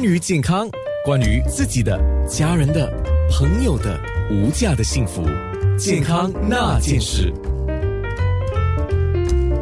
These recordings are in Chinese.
关于健康，关于自己的、家人的、朋友的无价的幸福，健康那件事。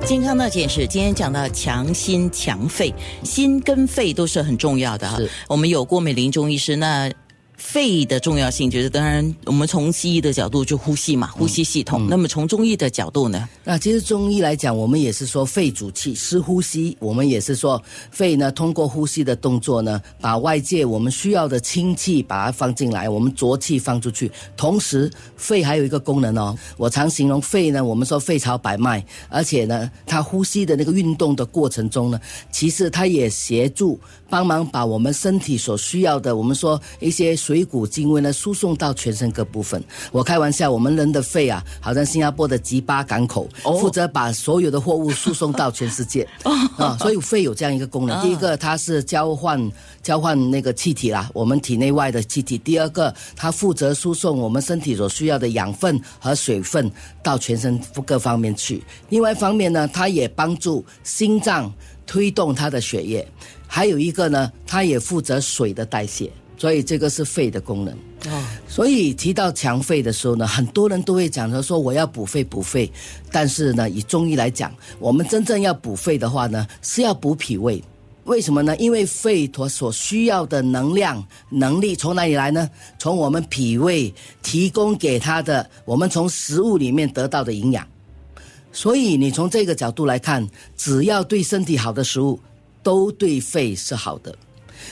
健康那件事，今天讲到强心强肺，心跟肺都是很重要的哈。我们有郭美玲中医师，那肺的重要性就是，当然我们从西医的角度就呼吸嘛，呼吸系统。那么从中医的角度呢？那其实中医来讲，我们也是说肺主气，湿呼吸。我们也是说肺呢，通过呼吸的动作呢，把外界我们需要的清气把它放进来，我们浊气放出去。同时，肺还有一个功能哦，我常形容肺呢，我们说肺朝百脉，而且呢，它呼吸的那个运动的过程中呢，其实它也协助帮忙把我们身体所需要的，我们说一些水谷精微呢，输送到全身各部分。我开玩笑，我们人的肺啊，好像新加坡的吉巴港口。哦负责把所有的货物输送到全世界 啊，所以肺有这样一个功能。第一个，它是交换交换那个气体啦，我们体内外的气体；第二个，它负责输送我们身体所需要的养分和水分到全身各方面去。另外一方面呢，它也帮助心脏推动它的血液，还有一个呢，它也负责水的代谢。所以这个是肺的功能。哦，所以提到强肺的时候呢，很多人都会讲着说我要补肺补肺，但是呢，以中医来讲，我们真正要补肺的话呢，是要补脾胃。为什么呢？因为肺所所需要的能量能力从哪里来呢？从我们脾胃提供给它的，我们从食物里面得到的营养。所以你从这个角度来看，只要对身体好的食物，都对肺是好的。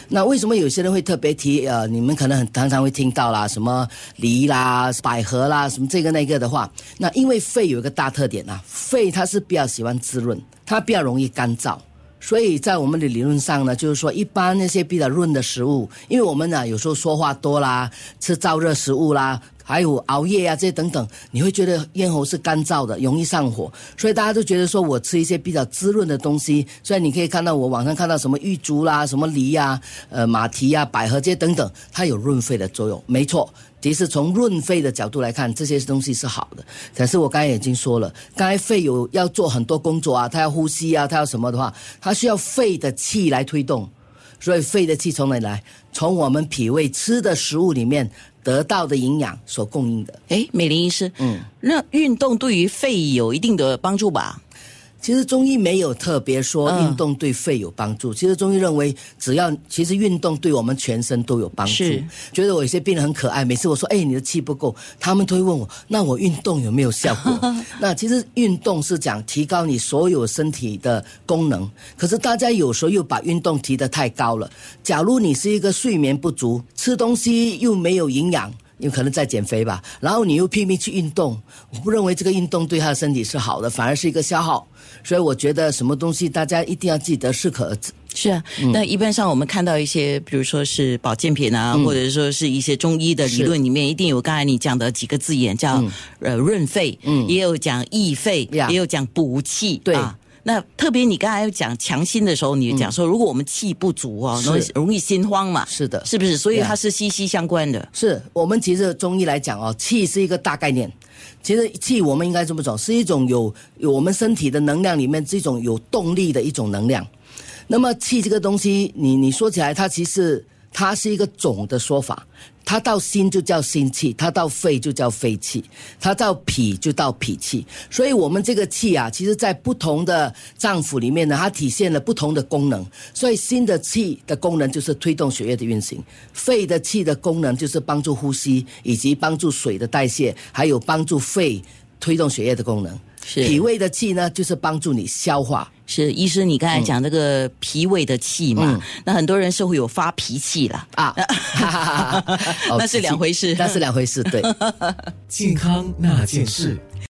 那为什么有些人会特别提？呃，你们可能很常常会听到啦，什么梨啦、百合啦，什么这个那个的话，那因为肺有一个大特点啊，肺它是比较喜欢滋润，它比较容易干燥。所以在我们的理论上呢，就是说，一般那些比较润的食物，因为我们呢有时候说话多啦，吃燥热食物啦，还有熬夜啊这些等等，你会觉得咽喉是干燥的，容易上火。所以大家都觉得说我吃一些比较滋润的东西，所以你可以看到我网上看到什么玉竹啦、什么梨呀、呃马蹄呀、百合这些等等，它有润肺的作用，没错。其实从润肺的角度来看，这些东西是好的。可是我刚才已经说了，刚才肺有要做很多工作啊，它要呼吸啊，它要什么的话，它需要肺的气来推动。所以肺的气从哪里来？从我们脾胃吃的食物里面得到的营养所供应的。哎，美玲医师，嗯，那运动对于肺有一定的帮助吧？其实中医没有特别说嗯运动对肺有帮助。其实中医认为，只要其实运动对我们全身都有帮助是。觉得我有些病人很可爱，每次我说：“哎，你的气不够”，他们都会问我：“那我运动有没有效果？” 那其实运动是讲提高你所有身体的功能，可是大家有时候又把运动提得太高了。假如你是一个睡眠不足，吃东西又没有营养。有可能在减肥吧，然后你又拼命去运动，我不认为这个运动对他的身体是好的，反而是一个消耗。所以我觉得什么东西大家一定要记得适可。而止。是。啊，嗯。那一般上我们看到一些，比如说是保健品啊，或者说是一些中医的理论里面，一定有刚才你讲的几个字眼，叫、呃润肺，嗯，也有讲益肺，也有讲补气，对。啊。那特别你刚才讲强心的时候，你讲说，如果我们气不足哦，容易容易心慌嘛，是的是不是？所以它是息息相关的。是我们其实中医来讲哦，气是一个大概念。其实气我们应该这么说，是一种有有我们身体的能量里面这种有动力的一种能量。那么气这个东西，你你说起来，它其实它是一个总的说法。它到心就叫心气，它到肺就叫肺气，它到脾就到脾气。所以，我们这个气啊，其实在不同的脏腑里面呢，它体现了不同的功能。所以，心的气的功能就是推动血液的运行，肺的气的功能就是帮助呼吸，以及帮助水的代谢，还有帮助肺推动血液的功能。是脾胃的气呢，就是帮助你消化。是医师，你刚才讲这个脾胃的气嘛，那很多人是会有发脾气了，啊，哦那是两回事那是两回事，对。健康那件事。